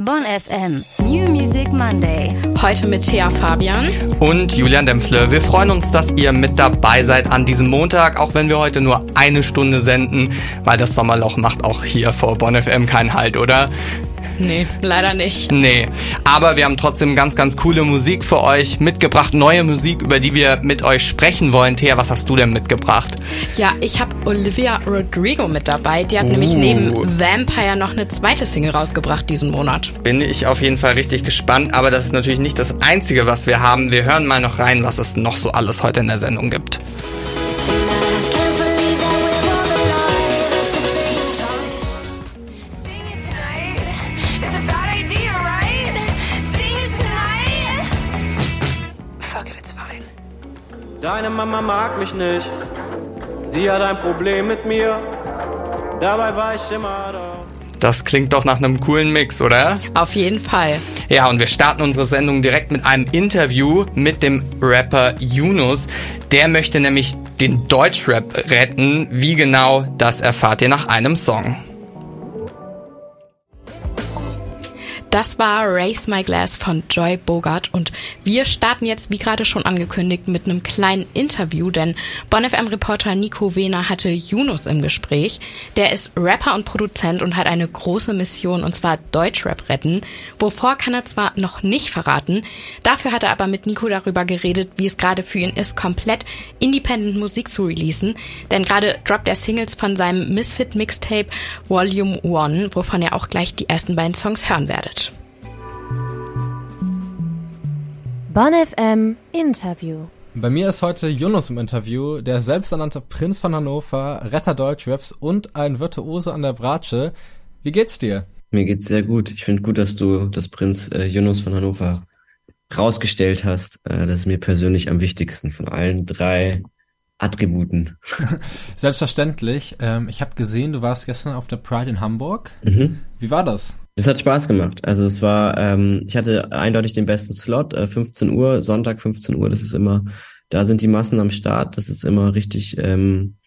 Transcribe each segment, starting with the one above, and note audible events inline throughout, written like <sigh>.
Bonn FM New Music Monday. Heute mit Thea Fabian und Julian Dempfle. Wir freuen uns, dass ihr mit dabei seid an diesem Montag, auch wenn wir heute nur eine Stunde senden, weil das Sommerloch macht auch hier vor Bonn FM keinen Halt, oder? Nee, leider nicht. Nee, aber wir haben trotzdem ganz, ganz coole Musik für euch mitgebracht. Neue Musik, über die wir mit euch sprechen wollen. Thea, was hast du denn mitgebracht? Ja, ich habe Olivia Rodrigo mit dabei. Die hat uh. nämlich neben Vampire noch eine zweite Single rausgebracht diesen Monat. Bin ich auf jeden Fall richtig gespannt, aber das ist natürlich nicht das Einzige, was wir haben. Wir hören mal noch rein, was es noch so alles heute in der Sendung gibt. Deine Mama mag mich nicht. Sie hat ein Problem mit mir. Dabei war ich immer da. Das klingt doch nach einem coolen Mix, oder? Auf jeden Fall. Ja, und wir starten unsere Sendung direkt mit einem Interview mit dem Rapper Yunus. Der möchte nämlich den Deutschrap retten. Wie genau, das erfahrt ihr nach einem Song. Das war Race My Glass von Joy Bogart und wir starten jetzt, wie gerade schon angekündigt, mit einem kleinen Interview, denn BonFM-Reporter Nico Wehner hatte Yunus im Gespräch. Der ist Rapper und Produzent und hat eine große Mission und zwar Deutschrap retten. Wovor kann er zwar noch nicht verraten, dafür hat er aber mit Nico darüber geredet, wie es gerade für ihn ist, komplett independent Musik zu releasen, denn gerade droppt er Singles von seinem Misfit Mixtape Volume 1, wovon ihr auch gleich die ersten beiden Songs hören werdet. Bonn FM Interview. Bei mir ist heute Yunus im Interview, der selbsternannte Prinz von Hannover, Retter Deutschraps und ein Virtuose an der Bratsche. Wie geht's dir? Mir geht's sehr gut. Ich finde gut, dass du das Prinz äh, Yunus von Hannover rausgestellt hast. Äh, das ist mir persönlich am wichtigsten von allen drei Attributen. <laughs> Selbstverständlich. Ähm, ich habe gesehen, du warst gestern auf der Pride in Hamburg. Mhm. Wie war das? Es hat Spaß gemacht. Also es war, ähm, ich hatte eindeutig den besten Slot, äh, 15 Uhr, Sonntag 15 Uhr, das ist immer, da sind die Massen am Start, das ist immer richtig ähm,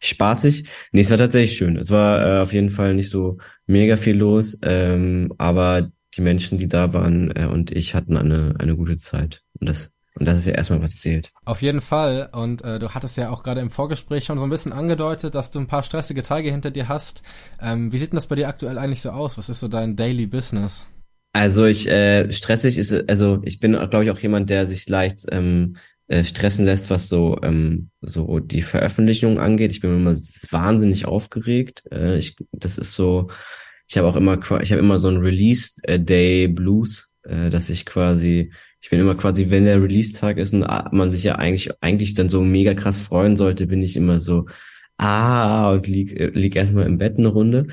spaßig. Nee, es war tatsächlich schön. Es war äh, auf jeden Fall nicht so mega viel los, ähm, aber die Menschen, die da waren äh, und ich hatten eine, eine gute Zeit. Und das und das ist ja erstmal was zählt. Auf jeden Fall. Und äh, du hattest ja auch gerade im Vorgespräch schon so ein bisschen angedeutet, dass du ein paar stressige Tage hinter dir hast. Ähm, wie sieht denn das bei dir aktuell eigentlich so aus? Was ist so dein Daily Business? Also ich äh, stressig ist, also ich bin, glaube ich, auch jemand, der sich leicht ähm, äh, stressen lässt, was so ähm, so die Veröffentlichung angeht. Ich bin immer wahnsinnig aufgeregt. Äh, ich, das ist so. Ich habe auch immer, ich habe immer so ein Release Day Blues, äh, dass ich quasi ich bin immer quasi, wenn der Release-Tag ist und man sich ja eigentlich, eigentlich dann so mega krass freuen sollte, bin ich immer so, ah, und lieg, äh, lieg erstmal im Bett eine Runde.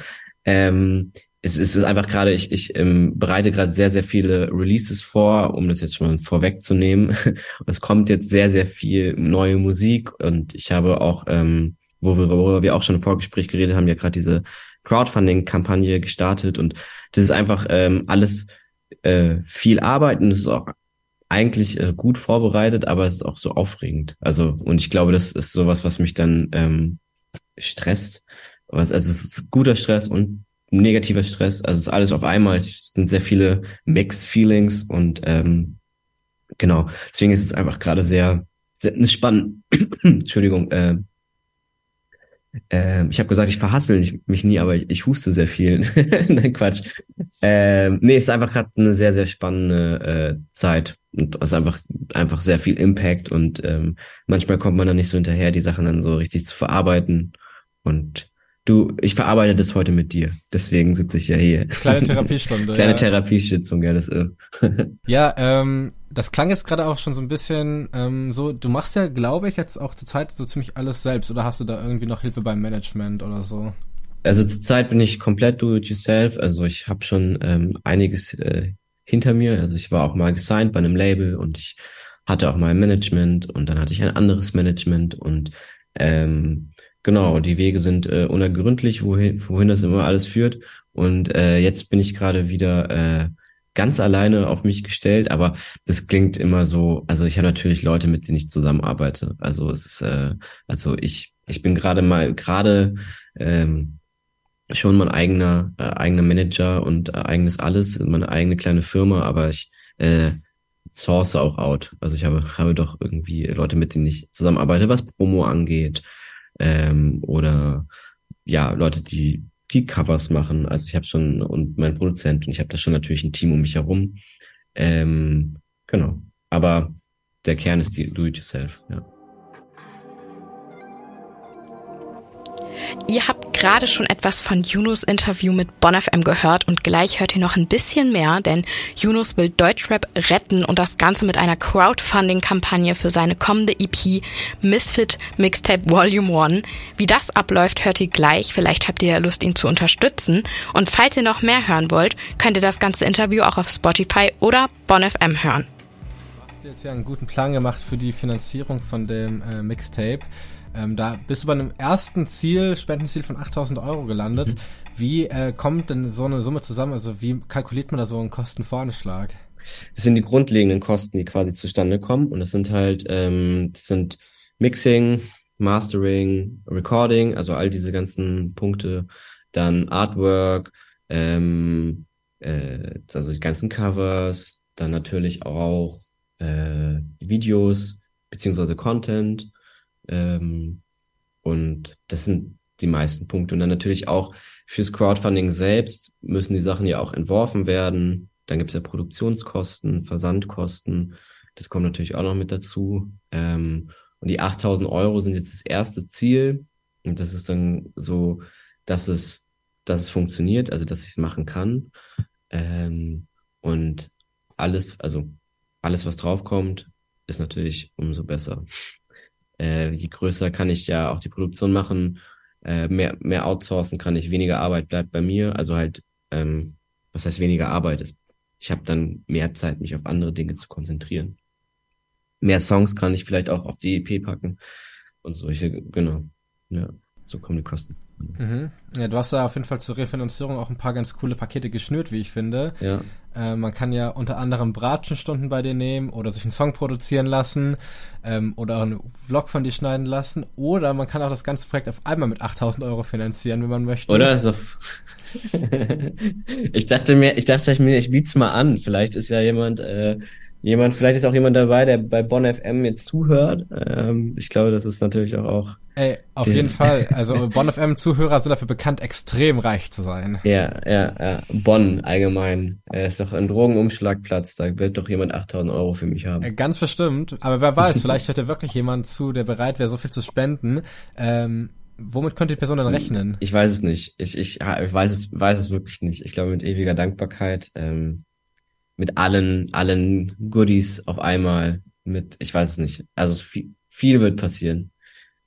Ähm, es, es ist einfach gerade, ich, ich ähm, bereite gerade sehr, sehr viele Releases vor, um das jetzt schon mal vorwegzunehmen. <laughs> es kommt jetzt sehr, sehr viel neue Musik und ich habe auch, ähm, worüber wir auch schon im Vorgespräch geredet haben, ja gerade diese Crowdfunding-Kampagne gestartet und das ist einfach ähm, alles äh, viel Arbeit und es ist auch eigentlich äh, gut vorbereitet, aber es ist auch so aufregend. Also, und ich glaube, das ist sowas, was mich dann ähm, stresst. Was, also es ist guter Stress und negativer Stress. Also es ist alles auf einmal. Es sind sehr viele Mixed Feelings und ähm, genau. Deswegen ist es einfach gerade sehr, sehr spannend. <clears throat> Entschuldigung, äh, ähm, ich habe gesagt, ich verhaspel mich nie, aber ich, ich huste sehr viel. <laughs> Nein, Quatsch. Ähm, nee, es ist einfach gerade eine sehr, sehr spannende äh, Zeit. Und es ist einfach, einfach sehr viel Impact und ähm, manchmal kommt man dann nicht so hinterher, die Sachen dann so richtig zu verarbeiten. Und du, ich verarbeite das heute mit dir. Deswegen sitze ich ja hier. Kleine <laughs> Therapiestunde. Kleine ja. Therapiesitzung, ja, das ist. ja, ähm, das klang jetzt gerade auch schon so ein bisschen ähm, so, du machst ja, glaube ich, jetzt auch zur Zeit so ziemlich alles selbst oder hast du da irgendwie noch Hilfe beim Management oder so? Also zurzeit bin ich komplett do it yourself. Also ich habe schon ähm, einiges äh, hinter mir. Also ich war auch mal gesigned bei einem Label und ich hatte auch mal ein Management und dann hatte ich ein anderes Management und ähm, genau, die Wege sind äh, unergründlich, wohin, wohin das immer alles führt. Und äh, jetzt bin ich gerade wieder äh, ganz alleine auf mich gestellt, aber das klingt immer so, also ich habe natürlich Leute, mit denen ich zusammenarbeite. Also es ist, äh, also ich, ich bin gerade mal, gerade ähm, schon mein eigener äh, eigener Manager und äh, eigenes alles, meine eigene kleine Firma, aber ich äh, source auch out. Also ich habe habe doch irgendwie Leute, mit denen ich zusammenarbeite, was Promo angeht ähm, oder ja Leute, die die Covers machen. Also ich habe schon und mein Produzent und ich habe da schon natürlich ein Team um mich herum. Ähm, genau. Aber der Kern ist die Do-it-yourself. Ja. Ihr habt gerade schon etwas von Yunus Interview mit BonFM gehört und gleich hört ihr noch ein bisschen mehr, denn Yunus will Deutschrap retten und das Ganze mit einer Crowdfunding-Kampagne für seine kommende EP Misfit Mixtape Volume 1. Wie das abläuft, hört ihr gleich. Vielleicht habt ihr ja Lust, ihn zu unterstützen. Und falls ihr noch mehr hören wollt, könnt ihr das ganze Interview auch auf Spotify oder BonFM hören. Du hast jetzt ja einen guten Plan gemacht für die Finanzierung von dem äh, Mixtape. Ähm, da bist du bei einem ersten Ziel, Spendenziel von 8000 Euro gelandet. Mhm. Wie äh, kommt denn so eine Summe zusammen? Also wie kalkuliert man da so einen Kostenvoranschlag? Das sind die grundlegenden Kosten, die quasi zustande kommen. Und das sind halt, ähm, das sind Mixing, Mastering, Recording, also all diese ganzen Punkte, dann Artwork, ähm, äh, also die ganzen Covers, dann natürlich auch äh, Videos beziehungsweise Content ähm, und das sind die meisten Punkte. Und dann natürlich auch fürs Crowdfunding selbst müssen die Sachen ja auch entworfen werden. Dann gibt's ja Produktionskosten, Versandkosten. Das kommt natürlich auch noch mit dazu. Ähm, und die 8000 Euro sind jetzt das erste Ziel. Und das ist dann so, dass es, dass es funktioniert, also dass ich es machen kann. Ähm, und alles, also alles, was draufkommt, ist natürlich umso besser äh, je größer kann ich ja auch die Produktion machen, äh, mehr, mehr outsourcen kann ich, weniger Arbeit bleibt bei mir. Also halt, ähm, was heißt weniger Arbeit? Ist, ich habe dann mehr Zeit, mich auf andere Dinge zu konzentrieren. Mehr Songs kann ich vielleicht auch auf die EP packen und solche, genau. Ja, so kommen die Kosten. Mhm. Ja, du hast da auf jeden Fall zur Refinanzierung auch ein paar ganz coole Pakete geschnürt, wie ich finde. Ja. Äh, man kann ja unter anderem Bratschenstunden bei dir nehmen oder sich einen Song produzieren lassen ähm, oder auch einen Vlog von dir schneiden lassen oder man kann auch das ganze Projekt auf einmal mit 8000 Euro finanzieren, wenn man möchte. Oder? So. <laughs> ich dachte mir, ich dachte mir, ich biet's mal an. Vielleicht ist ja jemand äh, jemand, vielleicht ist auch jemand dabei, der bei Bonn FM jetzt zuhört. Ähm, ich glaube, das ist natürlich auch, auch Ey, auf jeden Fall. <laughs> Also Bonn FM Zuhörer sind dafür bekannt, extrem reich zu sein. Ja, ja, ja. Bonn allgemein. Er ist doch ein Drogenumschlagplatz. Da wird doch jemand 8000 Euro für mich haben. Äh, ganz bestimmt. Aber wer weiß, vielleicht hört ja wirklich jemand zu, der bereit wäre, so viel zu spenden. Ähm, womit könnte die Person dann rechnen? Ich weiß es nicht. Ich, ich, ich weiß es, weiß es wirklich nicht. Ich glaube mit ewiger Dankbarkeit. Ähm, mit allen, allen Goodies auf einmal, mit, ich weiß es nicht. Also viel, viel wird passieren.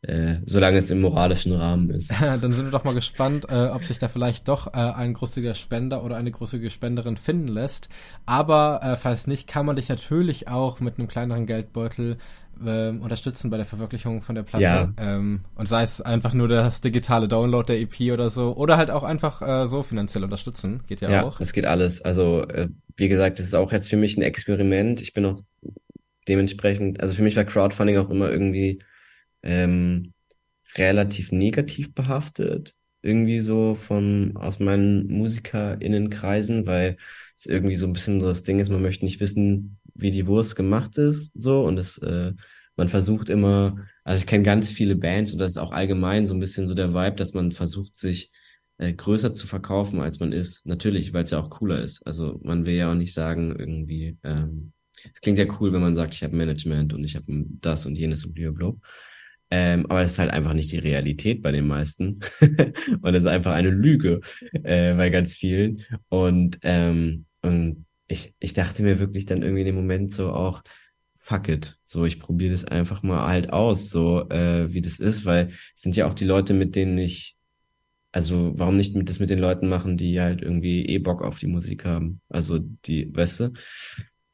Äh, solange es im moralischen Rahmen ist. <laughs> Dann sind wir doch mal gespannt, äh, ob sich da vielleicht doch äh, ein großzügiger Spender oder eine großzügige Spenderin finden lässt. Aber äh, falls nicht, kann man dich natürlich auch mit einem kleineren Geldbeutel ähm, unterstützen bei der Verwirklichung von der Platte. Ja. Ähm, und sei es einfach nur das digitale Download der EP oder so. Oder halt auch einfach äh, so finanziell unterstützen. Geht ja, ja auch. Es geht alles. Also, äh, wie gesagt, das ist auch jetzt für mich ein Experiment. Ich bin auch dementsprechend, also für mich war Crowdfunding auch immer irgendwie ähm, relativ negativ behaftet. Irgendwie so von aus meinen MusikerInnenkreisen, weil es irgendwie so ein bisschen so das Ding ist, man möchte nicht wissen, wie die Wurst gemacht ist, so und es äh, man versucht immer, also ich kenne ganz viele Bands und das ist auch allgemein so ein bisschen so der Vibe, dass man versucht sich äh, größer zu verkaufen, als man ist. Natürlich, weil es ja auch cooler ist. Also man will ja auch nicht sagen irgendwie, ähm, es klingt ja cool, wenn man sagt, ich habe Management und ich habe das und jenes und blablabla. Ähm, aber es ist halt einfach nicht die Realität bei den meisten. <laughs> und es ist einfach eine Lüge äh, bei ganz vielen. Und, ähm, und ich, ich dachte mir wirklich dann irgendwie in dem Moment so auch, fuck it. So, ich probiere das einfach mal halt aus, so äh, wie das ist, weil es sind ja auch die Leute, mit denen ich, also warum nicht mit das mit den Leuten machen, die halt irgendwie eh Bock auf die Musik haben. Also die, weißt du?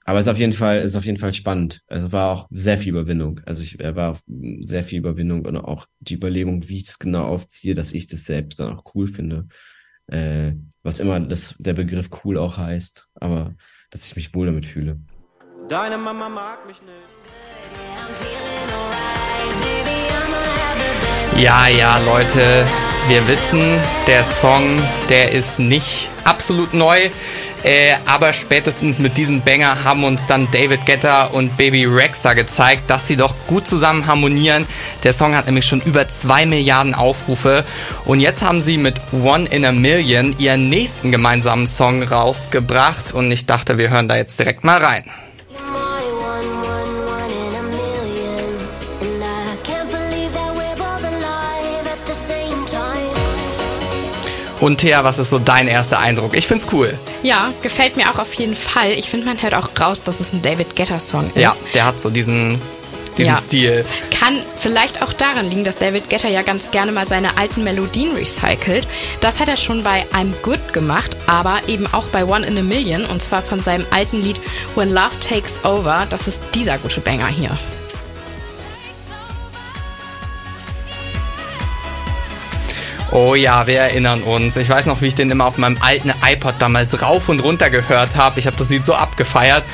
Aber es ist auf jeden Fall, ist auf jeden Fall spannend. Also war auch sehr viel Überwindung. Also ich er war sehr viel Überwindung und auch die Überlegung, wie ich das genau aufziehe, dass ich das selbst dann auch cool finde. Äh, was immer das, der Begriff cool auch heißt, aber dass ich mich wohl damit fühle. Deine Mama mag mich nicht. Ja, ja, Leute, Wir wissen, der Song, der ist nicht absolut neu, äh, aber spätestens mit diesem Banger haben uns dann David Guetta und Baby Rexa gezeigt, dass sie doch gut zusammen harmonieren. Der Song hat nämlich schon über zwei Milliarden Aufrufe und jetzt haben sie mit One in a Million ihren nächsten gemeinsamen Song rausgebracht und ich dachte, wir hören da jetzt direkt mal rein. Und Thea, was ist so dein erster Eindruck? Ich find's cool. Ja, gefällt mir auch auf jeden Fall. Ich finde, man hört auch raus, dass es ein David Guetta-Song ist. Ja, der hat so diesen, diesen ja. Stil. Kann vielleicht auch daran liegen, dass David Guetta ja ganz gerne mal seine alten Melodien recycelt. Das hat er schon bei I'm Good gemacht, aber eben auch bei One in a Million und zwar von seinem alten Lied When Love Takes Over. Das ist dieser gute Banger hier. Oh ja, wir erinnern uns. Ich weiß noch, wie ich den immer auf meinem alten iPod damals rauf und runter gehört habe. Ich habe das Lied so abgefeiert.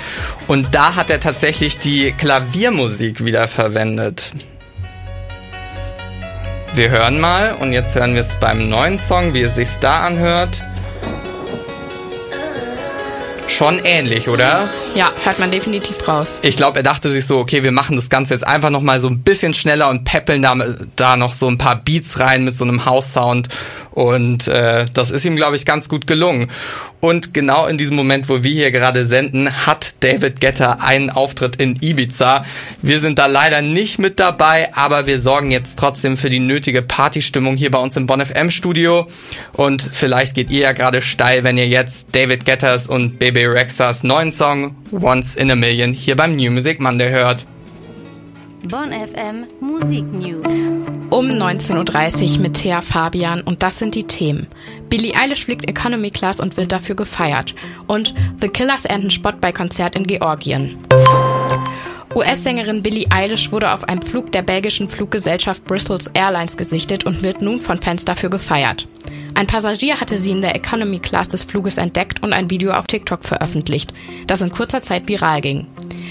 Und da hat er tatsächlich die Klaviermusik wieder verwendet. Wir hören mal und jetzt hören wir es beim neuen Song, wie es sich da anhört schon ähnlich, oder? Ja, hört man definitiv raus. Ich glaube, er dachte sich so, okay, wir machen das Ganze jetzt einfach nochmal so ein bisschen schneller und peppeln da, da noch so ein paar Beats rein mit so einem House-Sound und äh, das ist ihm, glaube ich, ganz gut gelungen. Und genau in diesem Moment, wo wir hier gerade senden, hat David Getter einen Auftritt in Ibiza. Wir sind da leider nicht mit dabei, aber wir sorgen jetzt trotzdem für die nötige Partystimmung hier bei uns im Bonn FM Studio. Und vielleicht geht ihr ja gerade steil, wenn ihr jetzt David Getters und Baby Rexas neuen Song Once in a Million hier beim New Music Monday hört. Bonn FM Musik News. Um 19.30 Uhr mit Thea Fabian und das sind die Themen. Billie Eilish fliegt Economy Class und wird dafür gefeiert. Und The Killers ernten Spott bei Konzert in Georgien. US-Sängerin Billie Eilish wurde auf einem Flug der belgischen Fluggesellschaft Brussels Airlines gesichtet und wird nun von Fans dafür gefeiert. Ein Passagier hatte sie in der Economy Class des Fluges entdeckt und ein Video auf TikTok veröffentlicht, das in kurzer Zeit viral ging.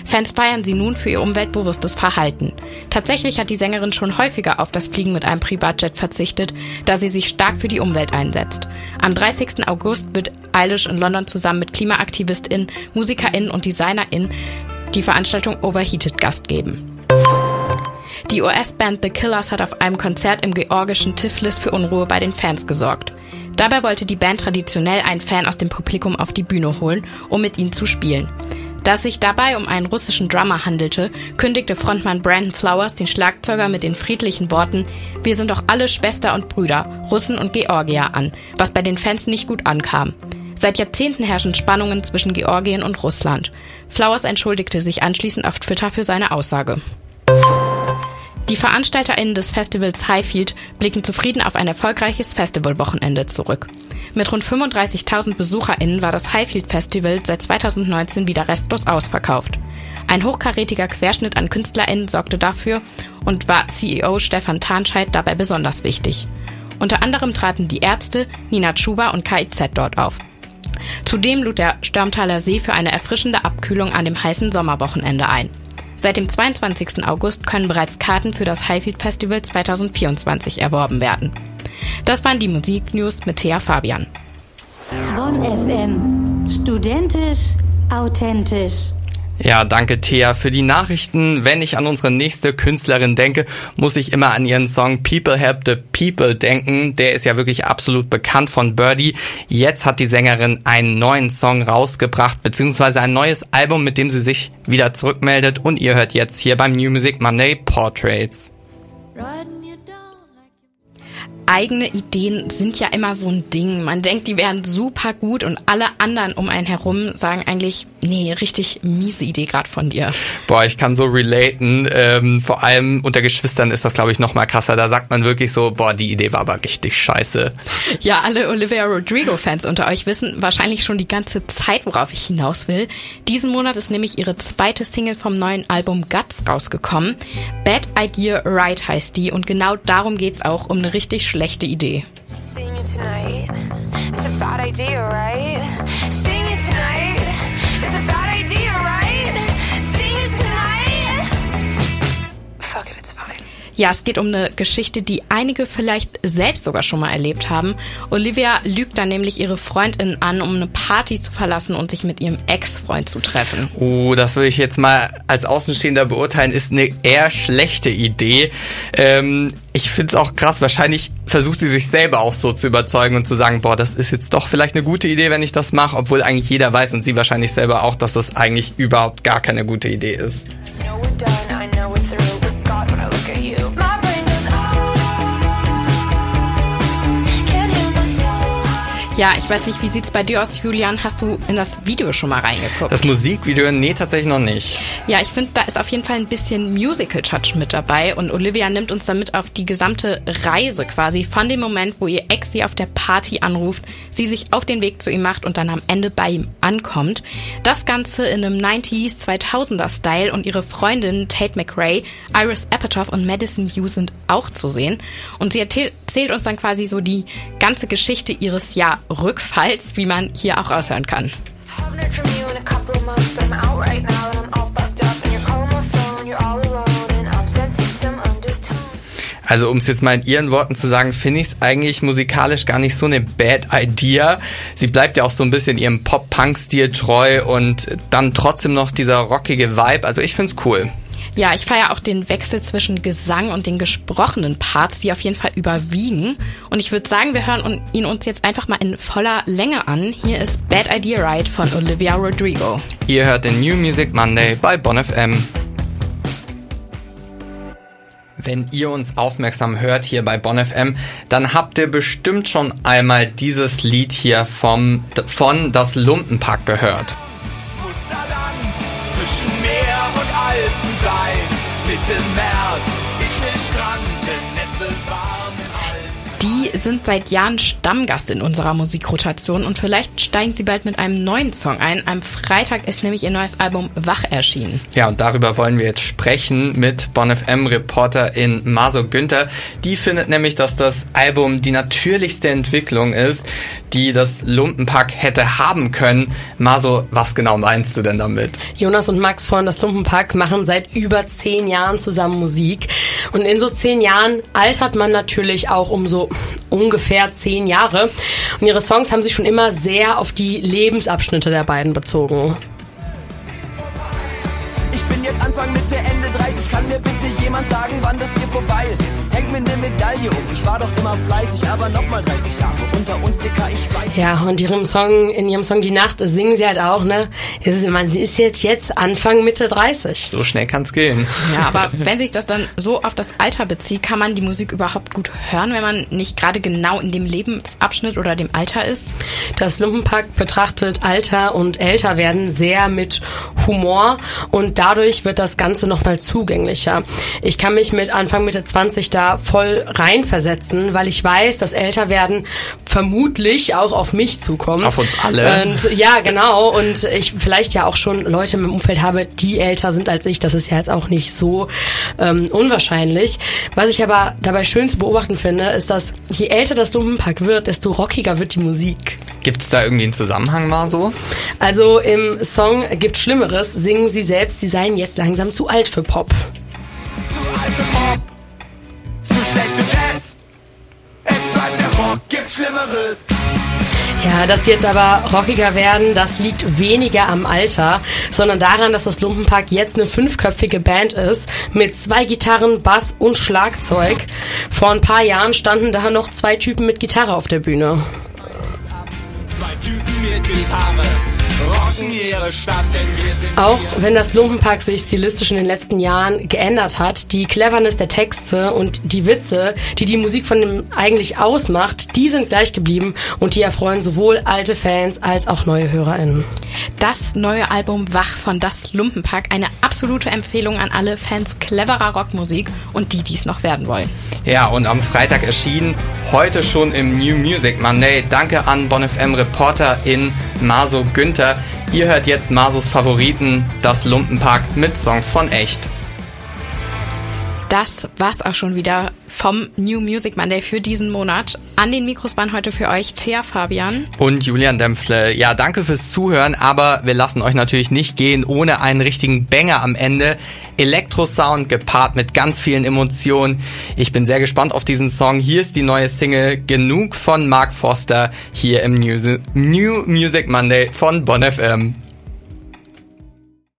Fans feiern sie nun für ihr umweltbewusstes Verhalten. Tatsächlich hat die Sängerin schon häufiger auf das Fliegen mit einem Privatjet verzichtet, da sie sich stark für die Umwelt einsetzt. Am 30. August wird Eilish in London zusammen mit KlimaaktivistInnen, MusikerInnen und DesignerInnen die Veranstaltung Overheated Gast geben. Die US-Band The Killers hat auf einem Konzert im georgischen Tiflis für Unruhe bei den Fans gesorgt. Dabei wollte die Band traditionell einen Fan aus dem Publikum auf die Bühne holen, um mit ihnen zu spielen. Da es sich dabei um einen russischen Drummer handelte, kündigte Frontmann Brandon Flowers den Schlagzeuger mit den friedlichen Worten Wir sind doch alle Schwester und Brüder, Russen und Georgier an, was bei den Fans nicht gut ankam. Seit Jahrzehnten herrschen Spannungen zwischen Georgien und Russland. Flowers entschuldigte sich anschließend auf Twitter für seine Aussage. Die VeranstalterInnen des Festivals Highfield blicken zufrieden auf ein erfolgreiches Festivalwochenende zurück. Mit rund 35.000 BesucherInnen war das Highfield Festival seit 2019 wieder restlos ausverkauft. Ein hochkarätiger Querschnitt an KünstlerInnen sorgte dafür und war CEO Stefan Tarnscheid dabei besonders wichtig. Unter anderem traten die Ärzte, Nina Chuba und KIZ dort auf. Zudem lud der Störmtaler See für eine erfrischende Abkühlung an dem heißen Sommerwochenende ein. Seit dem 22. August können bereits Karten für das Highfield Festival 2024 erworben werden. Das waren die Musiknews mit Thea Fabian. Bonn FM. Studentisch, authentisch. Ja, danke Thea für die Nachrichten. Wenn ich an unsere nächste Künstlerin denke, muss ich immer an ihren Song People Help the People denken. Der ist ja wirklich absolut bekannt von Birdie. Jetzt hat die Sängerin einen neuen Song rausgebracht, beziehungsweise ein neues Album, mit dem sie sich wieder zurückmeldet. Und ihr hört jetzt hier beim New Music Monday Portraits. Riding eigene Ideen sind ja immer so ein Ding. Man denkt, die wären super gut und alle anderen um einen herum sagen eigentlich, nee, richtig miese Idee gerade von dir. Boah, ich kann so relaten. Ähm, vor allem unter Geschwistern ist das, glaube ich, noch mal krasser. Da sagt man wirklich so, boah, die Idee war aber richtig scheiße. Ja, alle Olivia Rodrigo-Fans unter euch wissen wahrscheinlich schon die ganze Zeit, worauf ich hinaus will. Diesen Monat ist nämlich ihre zweite Single vom neuen Album Guts rausgekommen. Bad Idea Right heißt die und genau darum geht's auch, um eine richtig schlechte Idee. Ja, es geht um eine Geschichte, die einige vielleicht selbst sogar schon mal erlebt haben. Olivia lügt dann nämlich ihre Freundin an, um eine Party zu verlassen und sich mit ihrem Ex-Freund zu treffen. Oh, das würde ich jetzt mal als Außenstehender beurteilen, ist eine eher schlechte Idee. Ähm, ich finde es auch krass, wahrscheinlich versucht sie sich selber auch so zu überzeugen und zu sagen, boah, das ist jetzt doch vielleicht eine gute Idee, wenn ich das mache, obwohl eigentlich jeder weiß und sie wahrscheinlich selber auch, dass das eigentlich überhaupt gar keine gute Idee ist. I Ja, ich weiß nicht, wie sieht's bei dir aus, Julian? Hast du in das Video schon mal reingeguckt? Das Musikvideo, nee, tatsächlich noch nicht. Ja, ich finde, da ist auf jeden Fall ein bisschen Musical-Touch mit dabei und Olivia nimmt uns damit auf die gesamte Reise quasi von dem Moment, wo ihr Ex sie auf der Party anruft, sie sich auf den Weg zu ihm macht und dann am Ende bei ihm ankommt. Das Ganze in einem 90s, 2000er Style und ihre Freundin Tate McRae, Iris Apatow und Madison Hughes sind auch zu sehen. Und sie erzähl- erzählt uns dann quasi so die ganze Geschichte ihres ja Rückfalls, wie man hier auch raushören kann. Also um es jetzt mal in ihren Worten zu sagen, finde ich es eigentlich musikalisch gar nicht so eine bad idea. Sie bleibt ja auch so ein bisschen ihrem Pop-Punk-Stil treu und dann trotzdem noch dieser rockige Vibe. Also ich finde es cool. Ja, ich feiere auch den Wechsel zwischen Gesang und den gesprochenen Parts, die auf jeden Fall überwiegen. Und ich würde sagen, wir hören ihn uns jetzt einfach mal in voller Länge an. Hier ist Bad Idea Ride von Olivia Rodrigo. Ihr hört den New Music Monday bei Bon FM. Wenn ihr uns aufmerksam hört hier bei Bon FM, dann habt ihr bestimmt schon einmal dieses Lied hier vom, von Das Lumpenpack gehört. Musterland zwischen sein. Mitte sind seit Jahren Stammgast in unserer Musikrotation und vielleicht steigen sie bald mit einem neuen Song ein. Am Freitag ist nämlich ihr neues Album Wach erschienen. Ja, und darüber wollen wir jetzt sprechen mit Bon FM Reporterin Maso Günther. Die findet nämlich, dass das Album die natürlichste Entwicklung ist, die das Lumpenpack hätte haben können. Maso, was genau meinst du denn damit? Jonas und Max von Das Lumpenpack machen seit über zehn Jahren zusammen Musik. Und in so zehn Jahren altert man natürlich auch um so ungefähr zehn Jahre. Und ihre Songs haben sich schon immer sehr auf die Lebensabschnitte der beiden bezogen. Jetzt Anfang Mitte, Ende 30. Kann mir bitte jemand sagen, wann das hier vorbei ist? Hängt mir eine Medaille um. Ich war doch immer fleißig, aber nochmal 30 Jahre unter uns, Dicker, ich weiß. Ja, und ihrem Song, in ihrem Song Die Nacht singen sie halt auch, ne? Es ist, man ist jetzt jetzt Anfang Mitte 30. So schnell kann's gehen. Ja, aber <laughs> wenn sich das dann so auf das Alter bezieht, kann man die Musik überhaupt gut hören, wenn man nicht gerade genau in dem Lebensabschnitt oder dem Alter ist? Das Lumpenpack betrachtet Alter und Älterwerden sehr mit Humor und dadurch wird das Ganze nochmal zugänglicher. Ich kann mich mit Anfang Mitte 20 da voll reinversetzen, weil ich weiß, dass Älterwerden vermutlich auch auf mich zukommt. Auf uns alle. Und ja, genau. Und ich vielleicht ja auch schon Leute im Umfeld habe, die älter sind als ich. Das ist ja jetzt auch nicht so ähm, unwahrscheinlich. Was ich aber dabei schön zu beobachten finde, ist, dass je älter das Lumpenpack wird, desto rockiger wird die Musik. Gibt's da irgendwie einen Zusammenhang mal so? Also im Song Gibt Schlimmeres singen sie selbst, sie seien jetzt langsam zu alt für Pop. Zu alt für Pop, zu schlecht für Jazz. Es bleibt der Rock, gibt Schlimmeres. Ja, dass sie jetzt aber rockiger werden, das liegt weniger am Alter, sondern daran, dass das Lumpenpack jetzt eine fünfköpfige Band ist mit zwei Gitarren, Bass und Schlagzeug. Vor ein paar Jahren standen da noch zwei Typen mit Gitarre auf der Bühne. Zwei Typen mit Gitarre Auch wenn das Lumpenpack sich stilistisch in den letzten Jahren geändert hat, die Cleverness der Texte und die Witze, die die Musik von dem eigentlich ausmacht, die sind gleich geblieben und die erfreuen sowohl alte Fans als auch neue HörerInnen. Das neue Album Wach von Das Lumpenpack, eine absolute Empfehlung an alle Fans cleverer Rockmusik und die, die es noch werden wollen. Ja, und am Freitag erschienen, heute schon im New Music Monday. Danke an BonFM Reporterin Maso Günther. Ihr hört jetzt Masos Favoriten, das Lumpenpack mit Songs von Echt. Das war's auch schon wieder vom New Music Monday für diesen Monat. An den Mikros waren heute für euch Thea Fabian. Und Julian Dempfle. Ja, danke fürs Zuhören, aber wir lassen euch natürlich nicht gehen ohne einen richtigen Banger am Ende. Elektrosound gepaart mit ganz vielen Emotionen. Ich bin sehr gespannt auf diesen Song. Hier ist die neue Single Genug von Mark Foster hier im New, New Music Monday von Bon FM.